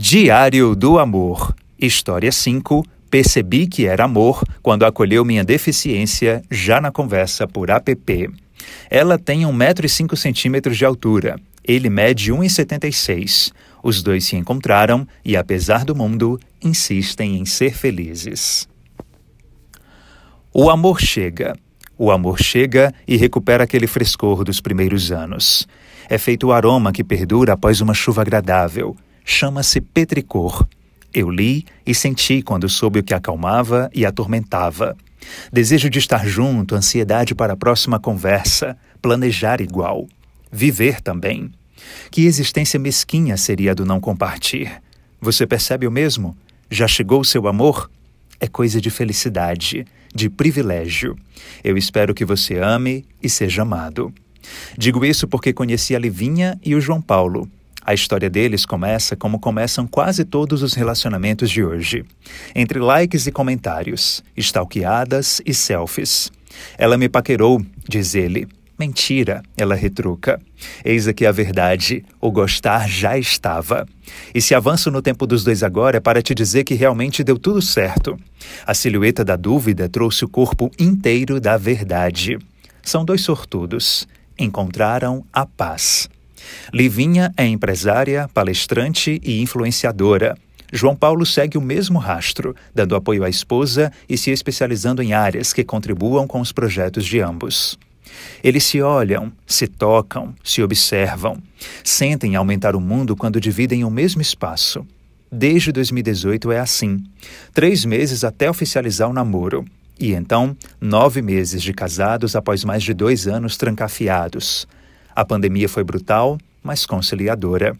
Diário do Amor, História 5. Percebi que era amor quando acolheu minha deficiência já na conversa por app. Ela tem 1,5m de altura. Ele mede 1,76. Os dois se encontraram e, apesar do mundo, insistem em ser felizes. O amor chega. O amor chega e recupera aquele frescor dos primeiros anos. É feito o aroma que perdura após uma chuva agradável chama-se Petricor. Eu li e senti quando soube o que acalmava e atormentava. Desejo de estar junto, ansiedade para a próxima conversa, planejar igual, viver também. Que existência mesquinha seria a do não compartilhar? Você percebe o mesmo? Já chegou o seu amor? É coisa de felicidade, de privilégio. Eu espero que você ame e seja amado. Digo isso porque conheci a Livinha e o João Paulo. A história deles começa como começam quase todos os relacionamentos de hoje. Entre likes e comentários, stalkeadas e selfies. Ela me paquerou, diz ele. Mentira, ela retruca. Eis aqui a verdade: o gostar já estava. E se avanço no tempo dos dois agora é para te dizer que realmente deu tudo certo. A silhueta da dúvida trouxe o corpo inteiro da verdade. São dois sortudos. Encontraram a paz. Livinha é empresária, palestrante e influenciadora. João Paulo segue o mesmo rastro, dando apoio à esposa e se especializando em áreas que contribuam com os projetos de ambos. Eles se olham, se tocam, se observam, sentem aumentar o mundo quando dividem o mesmo espaço. Desde 2018 é assim: três meses até oficializar o namoro. E então, nove meses de casados após mais de dois anos trancafiados. A pandemia foi brutal, mas conciliadora.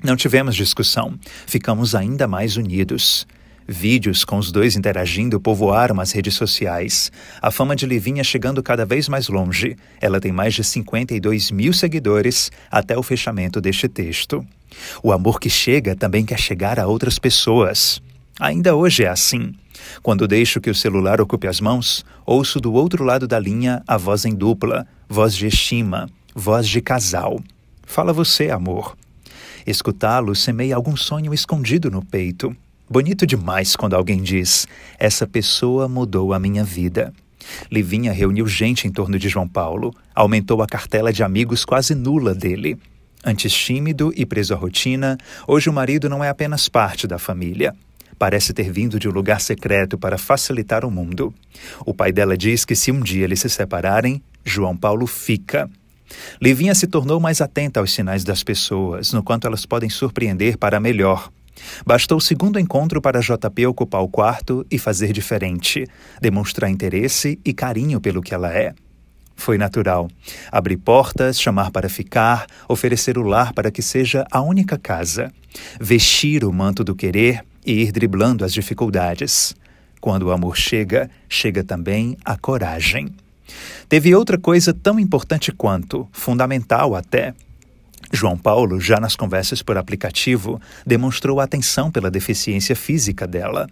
Não tivemos discussão, ficamos ainda mais unidos. Vídeos com os dois interagindo povoaram as redes sociais. A fama de Livinha chegando cada vez mais longe. Ela tem mais de 52 mil seguidores até o fechamento deste texto. O amor que chega também quer chegar a outras pessoas. Ainda hoje é assim. Quando deixo que o celular ocupe as mãos, ouço do outro lado da linha a voz em dupla, voz de estima, voz de casal. Fala você, amor. Escutá-lo semeia algum sonho escondido no peito. Bonito demais quando alguém diz: Essa pessoa mudou a minha vida. Livinha reuniu gente em torno de João Paulo, aumentou a cartela de amigos quase nula dele. Antes tímido e preso à rotina, hoje o marido não é apenas parte da família. Parece ter vindo de um lugar secreto para facilitar o mundo. O pai dela diz que se um dia eles se separarem, João Paulo fica. Livinha se tornou mais atenta aos sinais das pessoas, no quanto elas podem surpreender para melhor. Bastou o segundo encontro para JP ocupar o quarto e fazer diferente, demonstrar interesse e carinho pelo que ela é. Foi natural. Abrir portas, chamar para ficar, oferecer o lar para que seja a única casa. Vestir o manto do querer e ir driblando as dificuldades. Quando o amor chega, chega também a coragem. Teve outra coisa tão importante quanto, fundamental até. João Paulo, já nas conversas por aplicativo, demonstrou atenção pela deficiência física dela.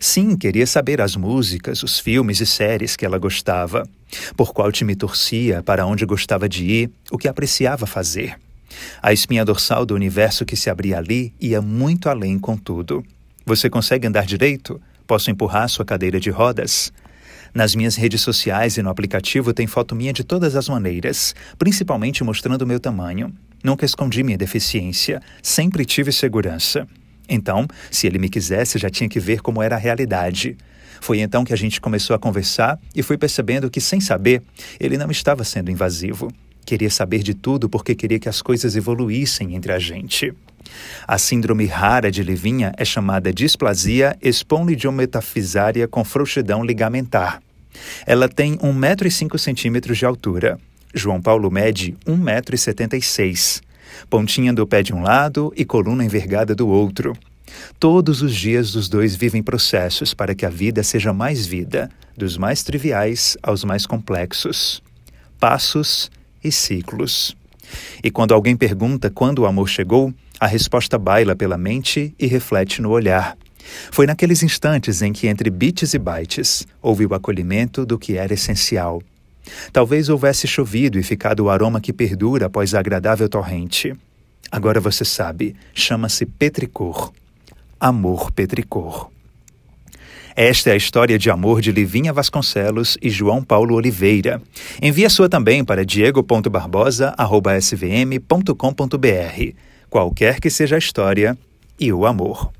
Sim, queria saber as músicas, os filmes e séries que ela gostava, por qual time torcia, para onde gostava de ir, o que apreciava fazer. A espinha dorsal do universo que se abria ali ia muito além, contudo. Você consegue andar direito? Posso empurrar sua cadeira de rodas? Nas minhas redes sociais e no aplicativo tem foto minha de todas as maneiras, principalmente mostrando o meu tamanho. Nunca escondi minha deficiência, sempre tive segurança. Então, se ele me quisesse, já tinha que ver como era a realidade. Foi então que a gente começou a conversar e fui percebendo que, sem saber, ele não estava sendo invasivo. Queria saber de tudo porque queria que as coisas evoluíssem entre a gente. A síndrome rara de Livinha é chamada displasia espondilometafisária com frouxidão ligamentar. Ela tem 1,5m de altura. João Paulo mede 1,76m. Pontinha do pé de um lado e coluna envergada do outro. Todos os dias dos dois vivem processos para que a vida seja mais vida, dos mais triviais aos mais complexos. Passos e ciclos. E quando alguém pergunta quando o amor chegou, a resposta baila pela mente e reflete no olhar. Foi naqueles instantes em que, entre bits e bytes, houve o acolhimento do que era essencial. Talvez houvesse chovido e ficado o aroma que perdura após a agradável torrente. Agora você sabe, chama-se petricor. Amor Petricor. Esta é a história de amor de Livinha Vasconcelos e João Paulo Oliveira. Envie a sua também para diego.barbosa.svm.com.br. Qualquer que seja a história e o amor.